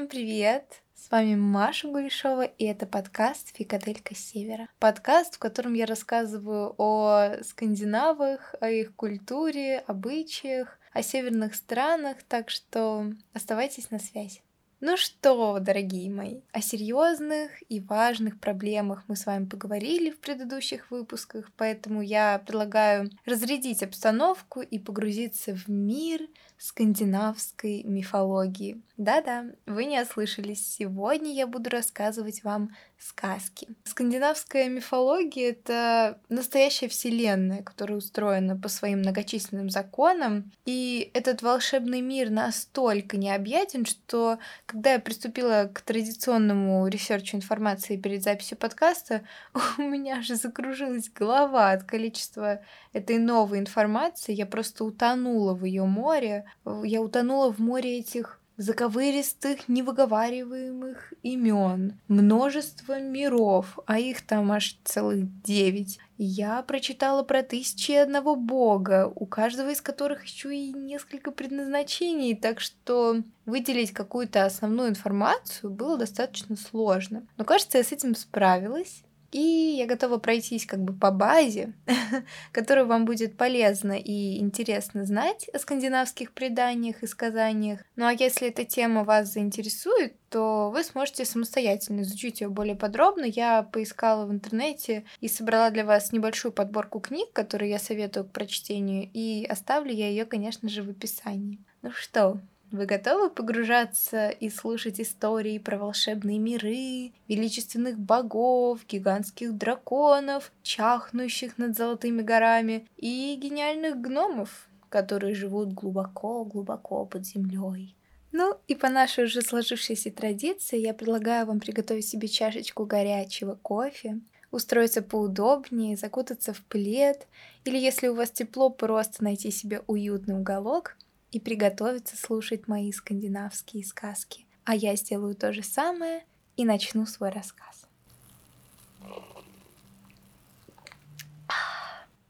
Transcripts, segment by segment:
Всем привет! С вами Маша Гулешова, и это подкаст «Фикаделька Севера». Подкаст, в котором я рассказываю о скандинавах, о их культуре, обычаях, о северных странах, так что оставайтесь на связи. Ну что, дорогие мои, о серьезных и важных проблемах мы с вами поговорили в предыдущих выпусках, поэтому я предлагаю разрядить обстановку и погрузиться в мир скандинавской мифологии. Да-да, вы не ослышались. Сегодня я буду рассказывать вам сказки. Скандинавская мифология — это настоящая вселенная, которая устроена по своим многочисленным законам. И этот волшебный мир настолько необъятен, что когда я приступила к традиционному research у информации перед записью подкаста, у меня же закружилась голова от количества этой новой информации. Я просто утонула в ее море. Я утонула в море этих заковыристых, невыговариваемых имен, множество миров, а их там аж целых девять. Я прочитала про тысячи одного бога, у каждого из которых еще и несколько предназначений, так что выделить какую-то основную информацию было достаточно сложно. Но кажется, я с этим справилась. И я готова пройтись как бы по базе, которую вам будет полезно и интересно знать о скандинавских преданиях и сказаниях. Ну а если эта тема вас заинтересует, то вы сможете самостоятельно изучить ее более подробно. Я поискала в интернете и собрала для вас небольшую подборку книг, которые я советую к прочтению, и оставлю я ее, конечно же, в описании. Ну что, вы готовы погружаться и слушать истории про волшебные миры, величественных богов, гигантских драконов, чахнущих над золотыми горами и гениальных гномов, которые живут глубоко-глубоко под землей? Ну и по нашей уже сложившейся традиции я предлагаю вам приготовить себе чашечку горячего кофе, устроиться поудобнее, закутаться в плед, или если у вас тепло, просто найти себе уютный уголок — и приготовиться слушать мои скандинавские сказки. А я сделаю то же самое и начну свой рассказ.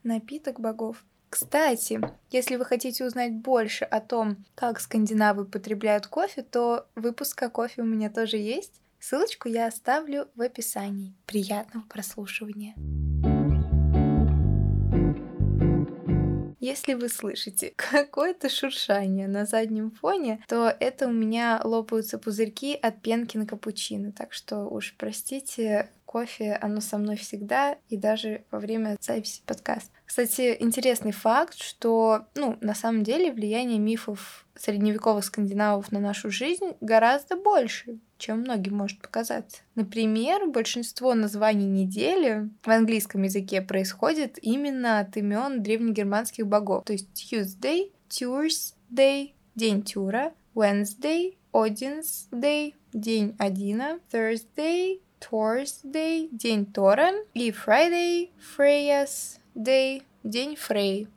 Напиток богов. Кстати, если вы хотите узнать больше о том, как скандинавы потребляют кофе, то выпуск о кофе у меня тоже есть. Ссылочку я оставлю в описании. Приятного прослушивания! Если вы слышите какое-то шуршание на заднем фоне, то это у меня лопаются пузырьки от пенки на капучино. Так что уж простите, кофе, оно со мной всегда и даже во время записи подкаста. Кстати, интересный факт, что, ну, на самом деле влияние мифов средневековых скандинавов на нашу жизнь гораздо больше, чем многим может показаться. Например, большинство названий недели в английском языке происходит именно от имен древнегерманских богов. То есть Tuesday, Tuesday, день Тюра, Wednesday, Odin's Day, день Одина, Thursday, Thursday, день Тора, и Friday, Freya's Day, день Фрей.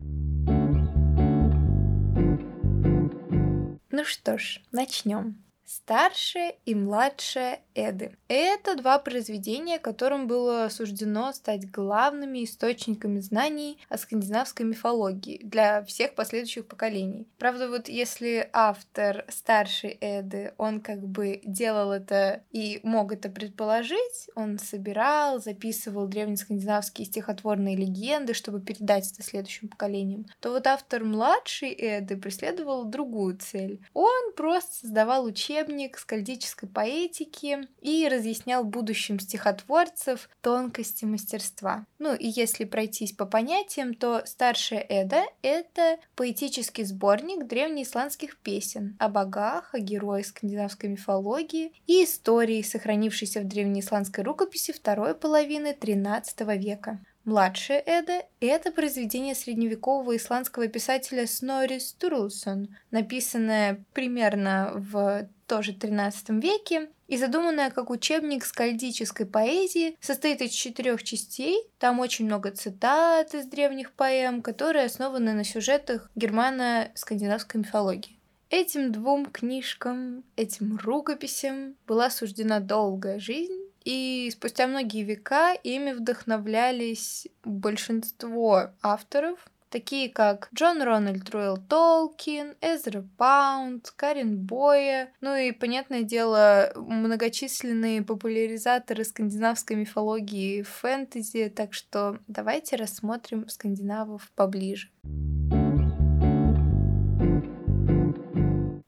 Ну что ж, начнем. Старшая и младшая Эды. Это два произведения, которым было суждено стать главными источниками знаний о скандинавской мифологии для всех последующих поколений. Правда, вот если автор старшей Эды, он как бы делал это и мог это предположить, он собирал, записывал древнескандинавские стихотворные легенды, чтобы передать это следующим поколениям, то вот автор младшей Эды преследовал другую цель. Он просто создавал учебник скальдической поэтики и разъяснял будущим стихотворцев тонкости мастерства. Ну и если пройтись по понятиям, то старшая Эда — это поэтический сборник древнеисландских песен о богах, о героях скандинавской мифологии и истории, сохранившейся в древнеисландской рукописи второй половины XIII века. Младшая Эда – это произведение средневекового исландского писателя Снори Стурлсон, написанное примерно в тоже XIII веке и задуманная как учебник скальдической поэзии, состоит из четырех частей. Там очень много цитат из древних поэм, которые основаны на сюжетах германо-скандинавской мифологии. Этим двум книжкам, этим рукописям была суждена долгая жизнь, и спустя многие века ими вдохновлялись большинство авторов, такие как Джон Рональд Руэлл Толкин, Эзра Паунд, Карен Боя, ну и, понятное дело, многочисленные популяризаторы скандинавской мифологии и фэнтези, так что давайте рассмотрим скандинавов поближе.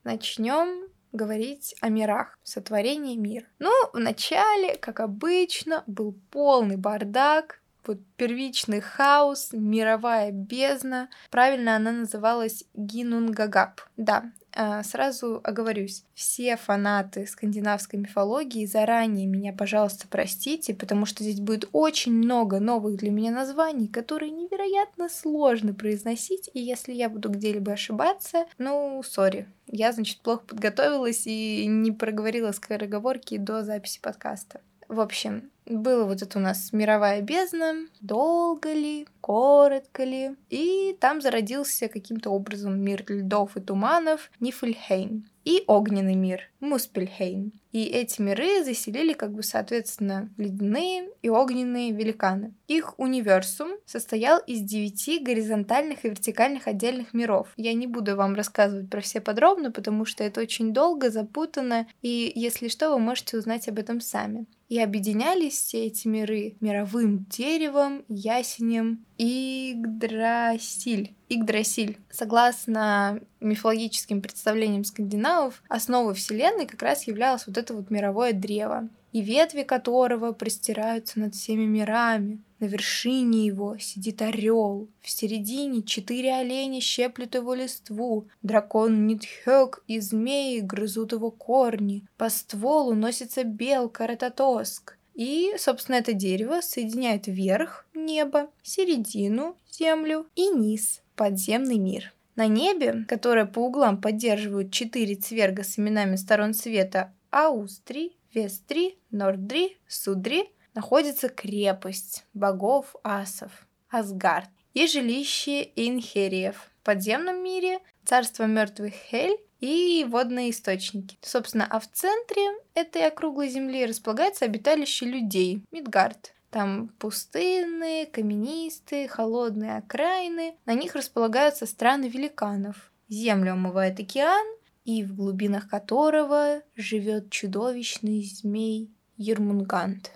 Начнем говорить о мирах, сотворении мира. Ну, вначале, как обычно, был полный бардак, вот первичный хаос, мировая бездна. Правильно она называлась Гинунгагап. Да, а, сразу оговорюсь, все фанаты скандинавской мифологии заранее меня, пожалуйста, простите, потому что здесь будет очень много новых для меня названий, которые невероятно сложно произносить, и если я буду где-либо ошибаться, ну, сори, я, значит, плохо подготовилась и не проговорила скороговорки до записи подкаста. В общем, было вот это у нас мировая бездна, долго ли, коротко ли, и там зародился каким-то образом мир льдов и туманов Нифльхейм и огненный мир Муспельхейм. И эти миры заселили, как бы, соответственно, ледяные и огненные великаны. Их универсум состоял из девяти горизонтальных и вертикальных отдельных миров. Я не буду вам рассказывать про все подробно, потому что это очень долго, запутанно, и если что, вы можете узнать об этом сами. И объединялись все эти миры мировым деревом, ясенем Игдрасиль. Игдрасиль. Согласно мифологическим представлениям скандинавов, основой Вселенной как раз являлось вот это вот мировое древо, и ветви которого простираются над всеми мирами. На вершине его сидит орел, в середине четыре оленя щеплют его листву, дракон Нитхёк и змеи грызут его корни, по стволу носится белка Рататоск. И, собственно, это дерево соединяет верх, небо, середину, землю и низ, подземный мир. На небе, которое по углам поддерживают четыре цверга с именами сторон света Аустрий, Вестри, Нордри, Судри находится крепость богов асов, Асгард, и жилище инхериев. В подземном мире царство мертвых Хель и водные источники. Собственно, а в центре этой округлой земли располагается обиталище людей, Мидгард. Там пустынные, каменистые, холодные окраины. На них располагаются страны великанов. Землю омывает океан, и в глубинах которого живет чудовищный змей Ермунгант.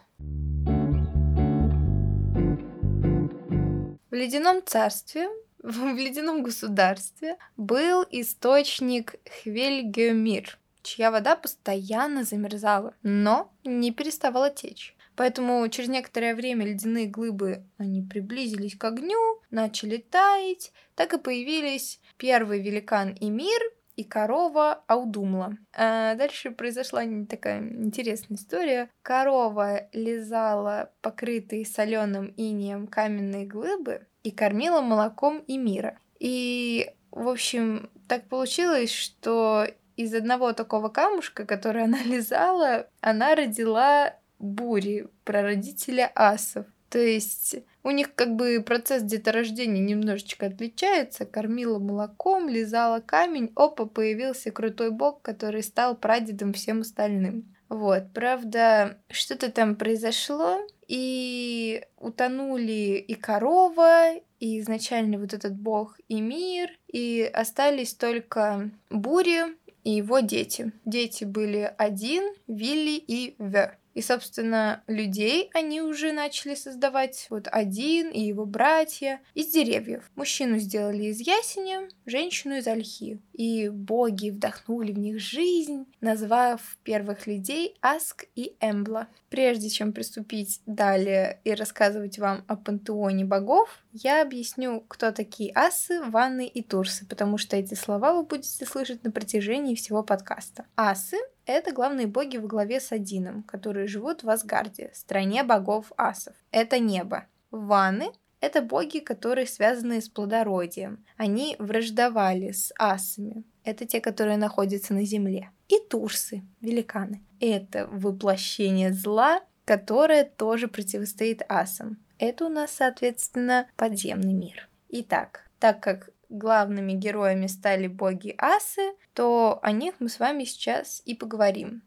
В ледяном царстве в ледяном государстве был источник Хвельгемир, чья вода постоянно замерзала, но не переставала течь. Поэтому через некоторое время ледяные глыбы, они приблизились к огню, начали таять, так и появились первый великан Эмир и корова Аудумла. А дальше произошла такая интересная история. Корова лизала покрытые соленым инеем каменные глыбы, и кормила молоком и мира. И, в общем, так получилось, что из одного такого камушка, который она лизала, она родила бури, прародителя асов. То есть у них как бы процесс деторождения немножечко отличается. Кормила молоком, лизала камень, опа, появился крутой бог, который стал прадедом всем остальным. Вот, правда, что-то там произошло, и утонули и корова, и изначально вот этот бог и мир, и остались только Бури и его дети. Дети были один, Вилли и В. И, собственно, людей они уже начали создавать вот один и его братья из деревьев. Мужчину сделали из ясеня, женщину из ольхи. И боги вдохнули в них жизнь, назвав первых людей Аск и Эмбла. Прежде чем приступить далее и рассказывать вам о пантеоне богов, я объясню, кто такие асы, ванны и турсы, потому что эти слова вы будете слышать на протяжении всего подкаста. Асы это главные боги в главе с Одином, которые живут в Асгарде, стране богов асов. Это небо. Ваны — это боги, которые связаны с плодородием. Они враждовали с асами. Это те, которые находятся на земле. И турсы, великаны. Это воплощение зла, которое тоже противостоит асам. Это у нас, соответственно, подземный мир. Итак, так как главными героями стали боги Асы, то о них мы с вами сейчас и поговорим.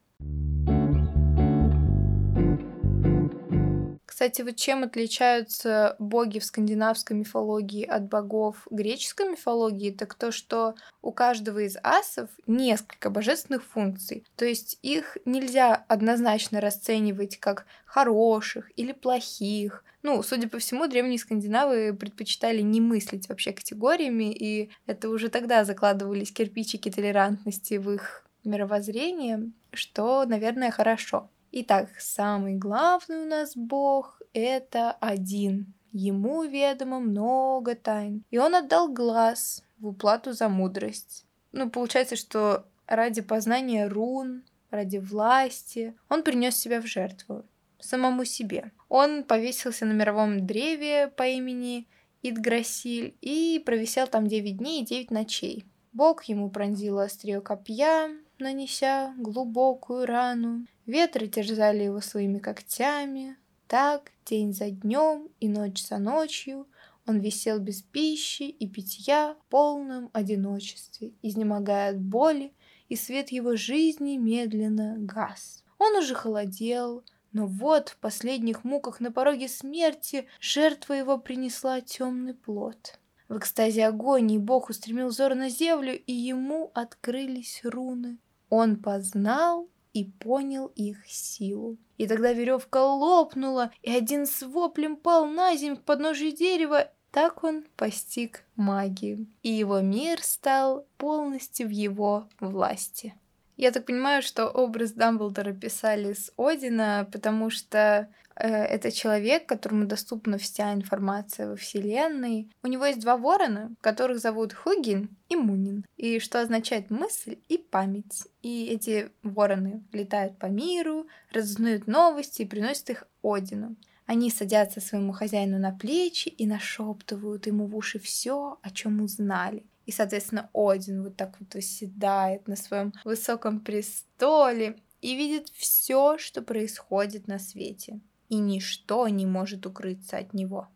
Кстати, вот чем отличаются боги в скандинавской мифологии от богов греческой мифологии, так то, что у каждого из асов несколько божественных функций. То есть их нельзя однозначно расценивать как хороших или плохих. Ну, судя по всему, древние скандинавы предпочитали не мыслить вообще категориями, и это уже тогда закладывались кирпичики толерантности в их мировоззрение, что, наверное, хорошо. Итак, самый главный у нас бог — это один. Ему ведомо много тайн. И он отдал глаз в уплату за мудрость. Ну, получается, что ради познания рун, ради власти, он принес себя в жертву самому себе. Он повесился на мировом древе по имени Идграсиль и провисел там 9 дней и 9 ночей. Бог ему пронзил острие копья, нанеся глубокую рану. Ветры терзали его своими когтями. Так, день за днем и ночь за ночью он висел без пищи и питья в полном одиночестве, изнемогая от боли, и свет его жизни медленно гас. Он уже холодел, но вот в последних муках на пороге смерти жертва его принесла темный плод. В экстазе агонии Бог устремил взор на землю, и ему открылись руны. Он познал и понял их силу. И тогда веревка лопнула, и один с воплем пал на землю к подножию дерева. Так он постиг магию, и его мир стал полностью в его власти. Я так понимаю, что образ Дамблдора писали с Одина, потому что э, это человек, которому доступна вся информация во Вселенной. У него есть два ворона, которых зовут Хугин и Мунин, и что означает мысль и память. И эти вороны летают по миру, разузнают новости и приносят их Одину. Они садятся своему хозяину на плечи и нашептывают ему в уши все, о чем узнали. И, соответственно, Один вот так вот восседает на своем высоком престоле и видит все, что происходит на свете. И ничто не может укрыться от него.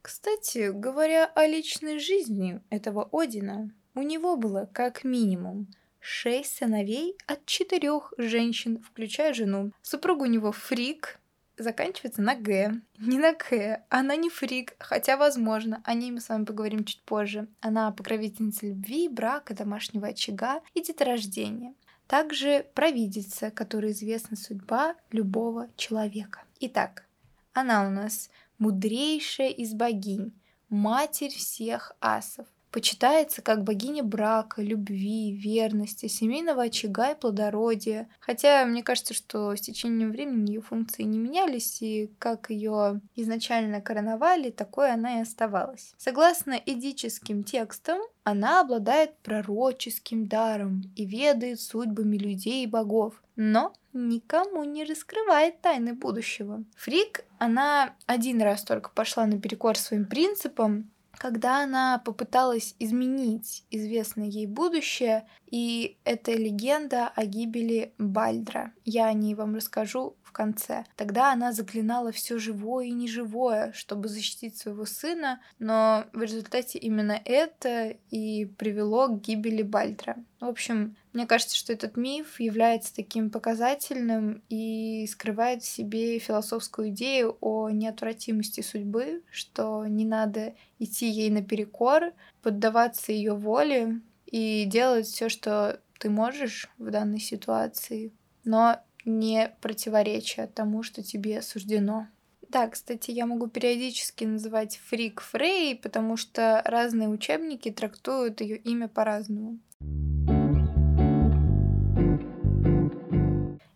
Кстати, говоря о личной жизни этого Одина, у него было как минимум шесть сыновей от четырех женщин, включая жену. Супруг у него Фрик, заканчивается на Г. Не на К. Она не фрик, хотя, возможно, о ней мы с вами поговорим чуть позже. Она покровительница любви, брака, домашнего очага и деторождения. Также провидица, которой известна судьба любого человека. Итак, она у нас мудрейшая из богинь, матерь всех асов, Почитается как богиня брака, любви, верности, семейного очага и плодородия. Хотя мне кажется, что с течением времени ее функции не менялись, и как ее изначально короновали, такой она и оставалась. Согласно эдическим текстам, она обладает пророческим даром и ведает судьбами людей и богов, но никому не раскрывает тайны будущего. Фрик, она один раз только пошла наперекор своим принципам, когда она попыталась изменить известное ей будущее, и это легенда о гибели Бальдра. Я о ней вам расскажу в конце. Тогда она заклинала все живое и неживое, чтобы защитить своего сына, но в результате именно это и привело к гибели Бальдра. В общем, мне кажется, что этот миф является таким показательным и скрывает в себе философскую идею о неотвратимости судьбы, что не надо идти ей наперекор, поддаваться ее воле и делать все, что ты можешь в данной ситуации, но не противоречия тому, что тебе суждено. Да, кстати, я могу периодически называть Фрик Фрей, потому что разные учебники трактуют ее имя по-разному.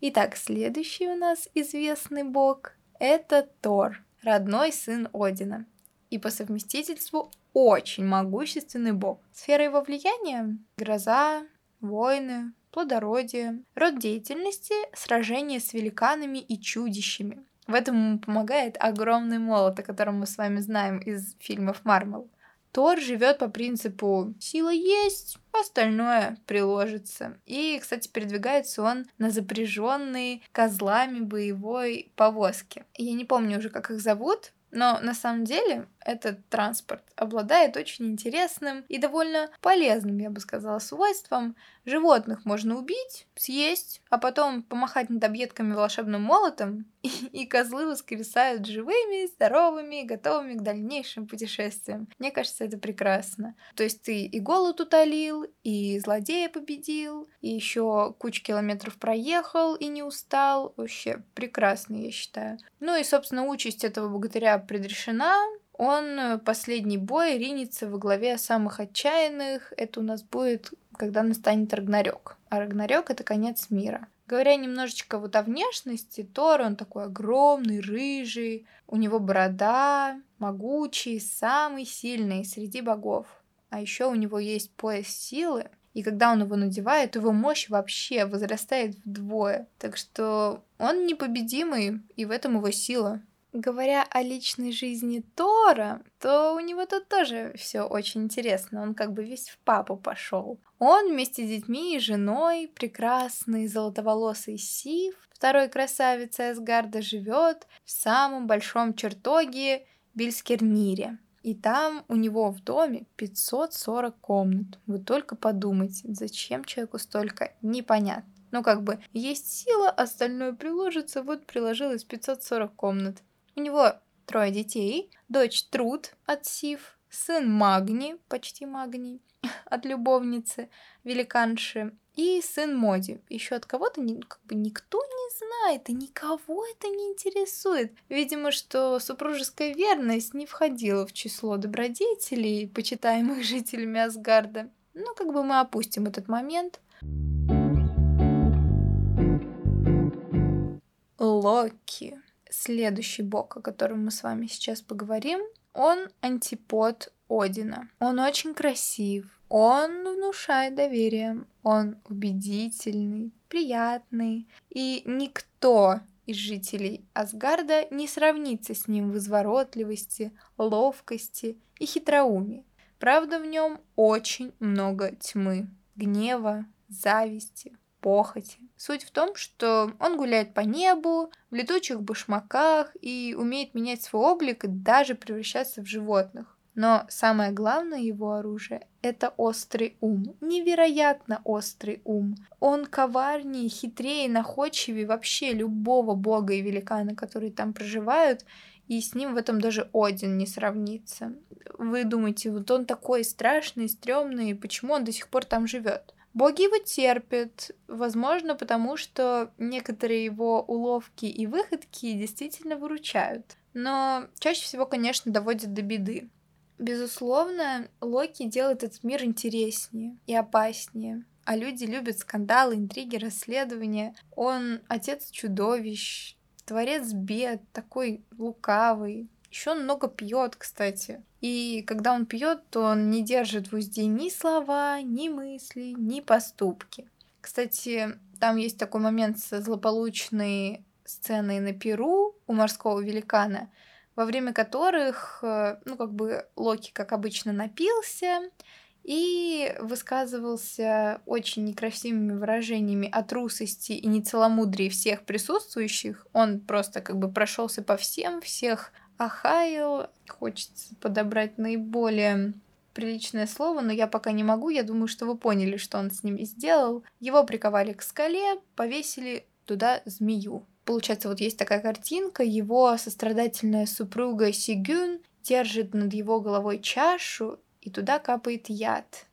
Итак, следующий у нас известный бог — это Тор, родной сын Одина. И по совместительству очень могущественный бог. Сфера его влияния — гроза, войны, плодородие, род деятельности — сражения с великанами и чудищами. В этом ему помогает огромный молот, о котором мы с вами знаем из фильмов Марвел. Тор живет по принципу «сила есть, остальное приложится». И, кстати, передвигается он на запряженной козлами боевой повозке. Я не помню уже, как их зовут, но на самом деле этот транспорт обладает очень интересным и довольно полезным, я бы сказала, свойством. Животных можно убить, съесть, а потом помахать над объедками волшебным молотом, и, и козлы воскресают живыми, здоровыми, готовыми к дальнейшим путешествиям. Мне кажется, это прекрасно. То есть ты и голод утолил, и злодея победил, и еще кучу километров проехал и не устал. Вообще прекрасно, я считаю. Ну и, собственно, участь этого богатыря предрешена. Он последний бой ринется во главе самых отчаянных. Это у нас будет, когда настанет Рагнарёк. А Рагнарёк — это конец мира. Говоря немножечко вот о внешности, Тор, он такой огромный, рыжий, у него борода, могучий, самый сильный среди богов. А еще у него есть пояс силы, и когда он его надевает, его мощь вообще возрастает вдвое. Так что он непобедимый, и в этом его сила. Говоря о личной жизни Тора, то у него тут тоже все очень интересно. Он как бы весь в папу пошел. Он вместе с детьми и женой, прекрасный золотоволосый Сив, второй красавицей Асгарда, живет в самом большом чертоге Бельскернире. И там у него в доме 540 комнат. Вы только подумайте, зачем человеку столько, непонятно. Ну, как бы, есть сила, остальное приложится, вот приложилось 540 комнат. У него трое детей, дочь Труд от Сив, сын Магни, почти Магни, от любовницы, великанши, и сын Моди. Еще от кого-то как бы никто не знает, и никого это не интересует. Видимо, что супружеская верность не входила в число добродетелей, почитаемых жителями Асгарда. Ну, как бы мы опустим этот момент. Локи. Следующий бог, о котором мы с вами сейчас поговорим, он антипод Одина. Он очень красив, он внушает доверие, он убедительный, приятный, и никто из жителей Асгарда не сравнится с ним в изворотливости, ловкости и хитроумии. Правда, в нем очень много тьмы, гнева, зависти, похоти. Суть в том, что он гуляет по небу, в летучих башмаках и умеет менять свой облик и даже превращаться в животных. Но самое главное его оружие — это острый ум. Невероятно острый ум. Он коварнее, хитрее, находчивее вообще любого бога и великана, которые там проживают, и с ним в этом даже Один не сравнится. Вы думаете, вот он такой страшный, стрёмный, почему он до сих пор там живет? Боги его терпят, возможно, потому что некоторые его уловки и выходки действительно выручают. Но чаще всего, конечно, доводят до беды. Безусловно, Локи делает этот мир интереснее и опаснее. А люди любят скандалы, интриги, расследования. Он отец чудовищ, творец бед, такой лукавый. Еще он много пьет, кстати. И когда он пьет, то он не держит в узде ни слова, ни мысли, ни поступки. Кстати, там есть такой момент со злополучной сценой на Перу у морского великана, во время которых, э, ну, как бы Локи, как обычно, напился и высказывался очень некрасивыми выражениями о трусости и нецеломудрии всех присутствующих. Он просто как бы прошелся по всем, всех охаял. Хочется подобрать наиболее приличное слово, но я пока не могу. Я думаю, что вы поняли, что он с ними сделал. Его приковали к скале, повесили туда змею. Получается, вот есть такая картинка, его сострадательная супруга Сигюн держит над его головой чашу, и туда капает яд.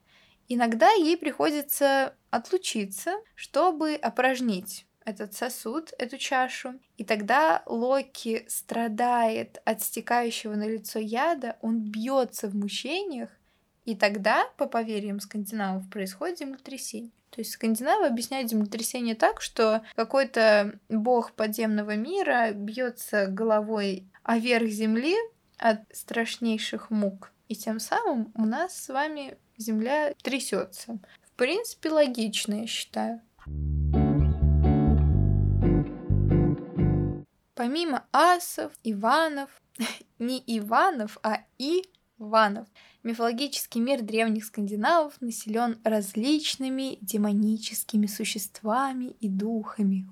Иногда ей приходится отлучиться, чтобы опорожнить этот сосуд, эту чашу. И тогда Локи страдает от стекающего на лицо яда, он бьется в мучениях, и тогда, по поверьям скандинавов, происходит землетрясение. То есть скандинавы объясняют землетрясение так, что какой-то бог подземного мира бьется головой о верх земли от страшнейших мук. И тем самым у нас с вами земля трясется. В принципе, логично, я считаю. Помимо асов, Иванов, не Иванов, а Иванов, Мифологический мир древних скандинавов населен различными демоническими существами и духами.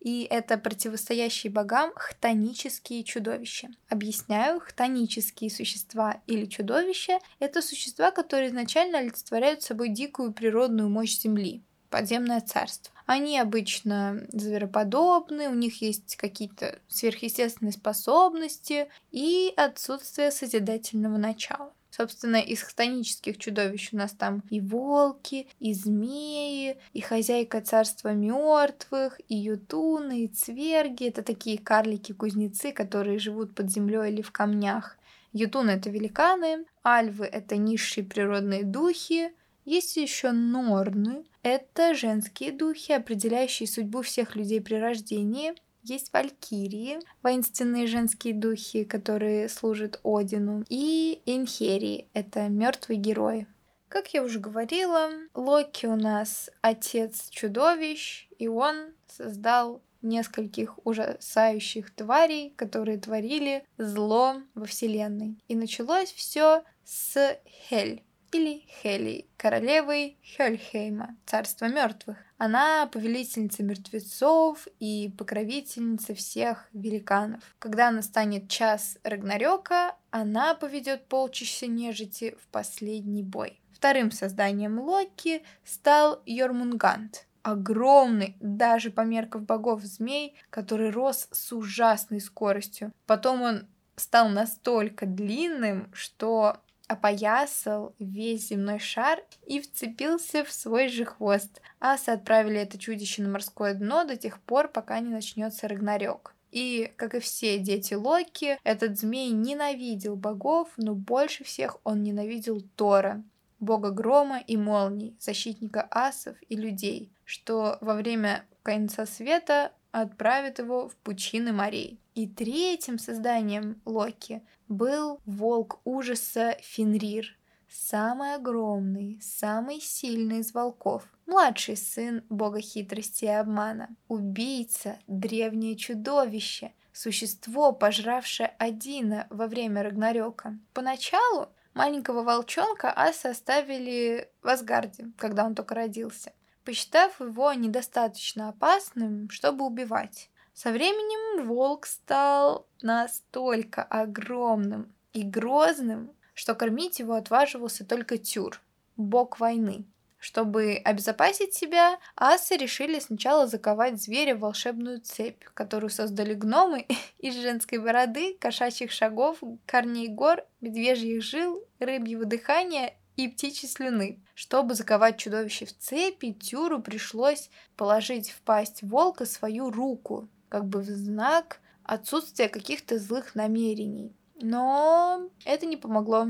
И это противостоящие богам хтонические чудовища. Объясняю, хтонические существа или чудовища — это существа, которые изначально олицетворяют собой дикую природную мощь Земли, подземное царство. Они обычно звероподобны, у них есть какие-то сверхъестественные способности и отсутствие созидательного начала. Собственно, из хтонических чудовищ у нас там и волки, и змеи, и хозяйка царства мертвых, и ютуны, и цверги. Это такие карлики-кузнецы, которые живут под землей или в камнях. Ютуны — это великаны, альвы — это низшие природные духи, есть еще норны. Это женские духи, определяющие судьбу всех людей при рождении. Есть валькирии, воинственные женские духи, которые служат Одину. И инхерии, это мертвые герои. Как я уже говорила, Локи у нас отец чудовищ, и он создал нескольких ужасающих тварей, которые творили зло во Вселенной. И началось все с Хель или Хели, королевой Хельхейма, царства мертвых. Она повелительница мертвецов и покровительница всех великанов. Когда настанет час Рагнарёка, она поведет полчища нежити в последний бой. Вторым созданием Локи стал Йормунгант, огромный, даже по меркам богов змей, который рос с ужасной скоростью. Потом он стал настолько длинным, что опоясал весь земной шар и вцепился в свой же хвост. Асы отправили это чудище на морское дно до тех пор, пока не начнется Рагнарёк. И, как и все дети Локи, этот змей ненавидел богов, но больше всех он ненавидел Тора, бога грома и молний, защитника асов и людей, что во время конца света отправит его в пучины морей. И третьим созданием Локи был волк ужаса Фенрир, самый огромный, самый сильный из волков, младший сын бога хитрости и обмана, убийца, древнее чудовище, существо, пожравшее Одина во время Рагнарёка. Поначалу маленького волчонка асы оставили в Асгарде, когда он только родился посчитав его недостаточно опасным, чтобы убивать. Со временем волк стал настолько огромным и грозным, что кормить его отваживался только Тюр, бог войны. Чтобы обезопасить себя, асы решили сначала заковать зверя в волшебную цепь, которую создали гномы из женской бороды, кошачьих шагов, корней гор, медвежьих жил, рыбьего дыхания и птичьей слюны. Чтобы заковать чудовище в цепи, Тюру пришлось положить в пасть волка свою руку, как бы в знак отсутствия каких-то злых намерений. Но это не помогло.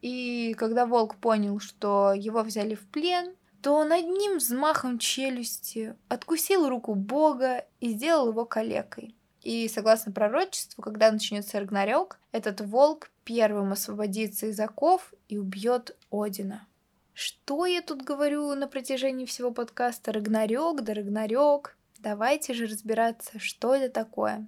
И когда волк понял, что его взяли в плен, то он одним взмахом челюсти откусил руку бога и сделал его калекой. И согласно пророчеству, когда начнется Рагнарёк, этот волк первым освободится из оков и убьет Одина. Что я тут говорю на протяжении всего подкаста? Рагнарёк, да Рагнарёк. Давайте же разбираться, что это такое.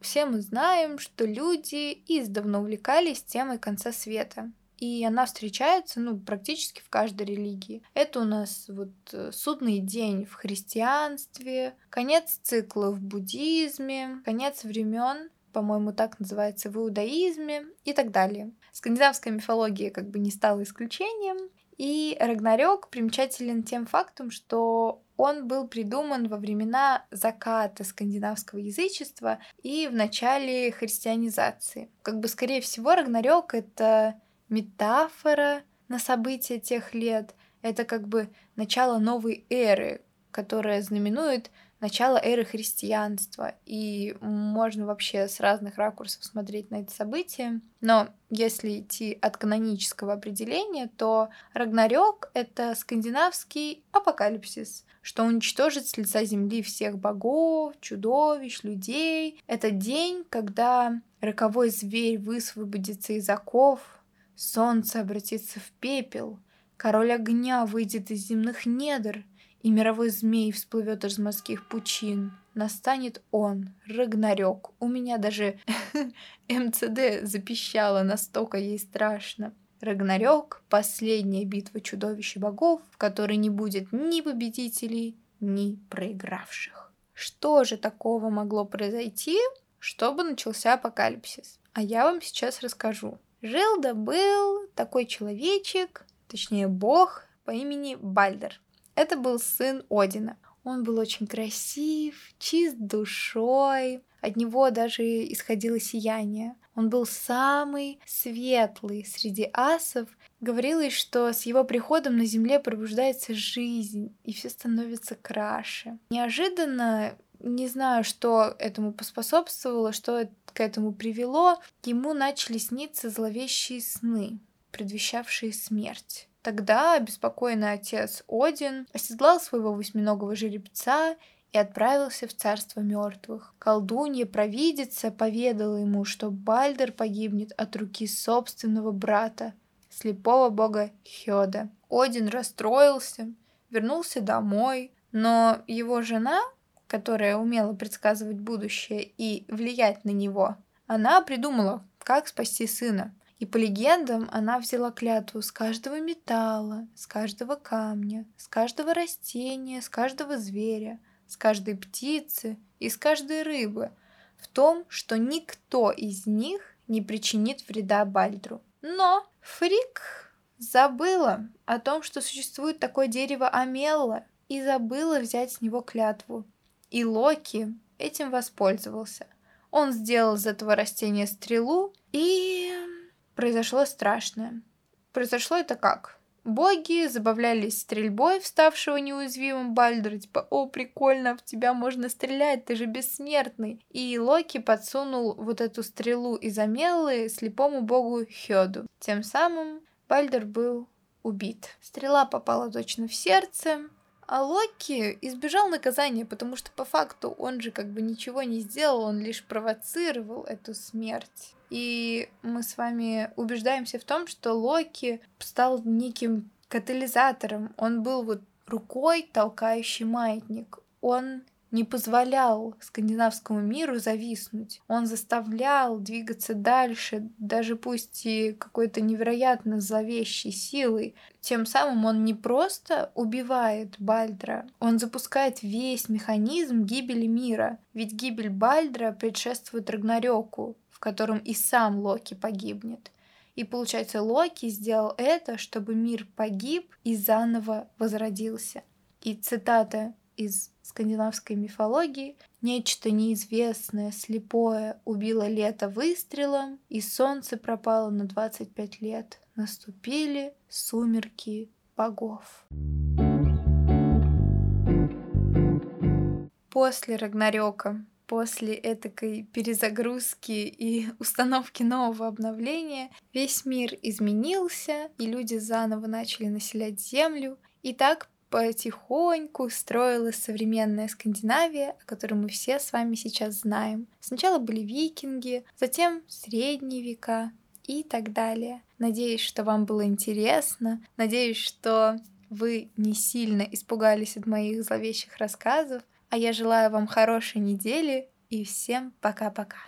Все мы знаем, что люди издавна увлекались темой конца света. И она встречается, ну, практически в каждой религии. Это у нас вот э, судный день в христианстве, конец цикла в буддизме, конец времен по-моему, так называется в иудаизме и так далее. Скандинавская мифология как бы не стала исключением, и Рагнарёк примечателен тем фактом, что он был придуман во времена заката скандинавского язычества и в начале христианизации. Как бы, скорее всего, Рагнарёк — это метафора на события тех лет, это как бы начало новой эры, которая знаменует начало эры христианства, и можно вообще с разных ракурсов смотреть на это событие. Но если идти от канонического определения, то Рагнарёк — это скандинавский апокалипсис, что уничтожит с лица земли всех богов, чудовищ, людей. Это день, когда роковой зверь высвободится из оков, солнце обратится в пепел, король огня выйдет из земных недр — и мировой змей всплывет из морских пучин. настанет он, Рагнарёк. У меня даже МЦД запищало, настолько ей страшно. Рагнарёк — последняя битва чудовищ и богов, в которой не будет ни победителей, ни проигравших. Что же такого могло произойти, чтобы начался апокалипсис? А я вам сейчас расскажу. Жил да был такой человечек, точнее бог, по имени Бальдер. Это был сын Одина. Он был очень красив, чист душой, от него даже исходило сияние. Он был самый светлый среди асов. Говорилось, что с его приходом на земле пробуждается жизнь, и все становится краше. Неожиданно, не знаю, что этому поспособствовало, что к этому привело, ему начали сниться зловещие сны, предвещавшие смерть. Тогда обеспокоенный отец Один оседлал своего восьминогого жеребца и отправился в царство мертвых. Колдунья-провидица поведала ему, что Бальдер погибнет от руки собственного брата, слепого бога Хёда. Один расстроился, вернулся домой, но его жена, которая умела предсказывать будущее и влиять на него, она придумала, как спасти сына. И по легендам она взяла клятву с каждого металла, с каждого камня, с каждого растения, с каждого зверя, с каждой птицы и с каждой рыбы в том, что никто из них не причинит вреда Бальдру. Но Фрик забыла о том, что существует такое дерево Амелла, и забыла взять с него клятву. И Локи этим воспользовался. Он сделал из этого растения стрелу, и произошло страшное. Произошло это как? Боги забавлялись стрельбой вставшего неуязвимым Бальдера, типа «О, прикольно, в тебя можно стрелять, ты же бессмертный!» И Локи подсунул вот эту стрелу из Амеллы слепому богу Хёду. Тем самым Бальдер был убит. Стрела попала точно в сердце, а Локи избежал наказания, потому что по факту он же как бы ничего не сделал, он лишь провоцировал эту смерть. И мы с вами убеждаемся в том, что Локи стал неким катализатором. Он был вот рукой, толкающий маятник. Он не позволял скандинавскому миру зависнуть. Он заставлял двигаться дальше, даже пусть и какой-то невероятно зловещей силой. Тем самым он не просто убивает Бальдра, он запускает весь механизм гибели мира. Ведь гибель Бальдра предшествует Рагнарёку, в котором и сам Локи погибнет. И получается, Локи сделал это, чтобы мир погиб и заново возродился. И цитата из скандинавской мифологии «Нечто неизвестное, слепое убило лето выстрелом, и солнце пропало на 25 лет. Наступили сумерки богов». После Рагнарёка после этой перезагрузки и установки нового обновления весь мир изменился, и люди заново начали населять Землю. И так потихоньку строилась современная Скандинавия, о которой мы все с вами сейчас знаем. Сначала были викинги, затем средние века и так далее. Надеюсь, что вам было интересно. Надеюсь, что вы не сильно испугались от моих зловещих рассказов. А я желаю вам хорошей недели и всем пока-пока.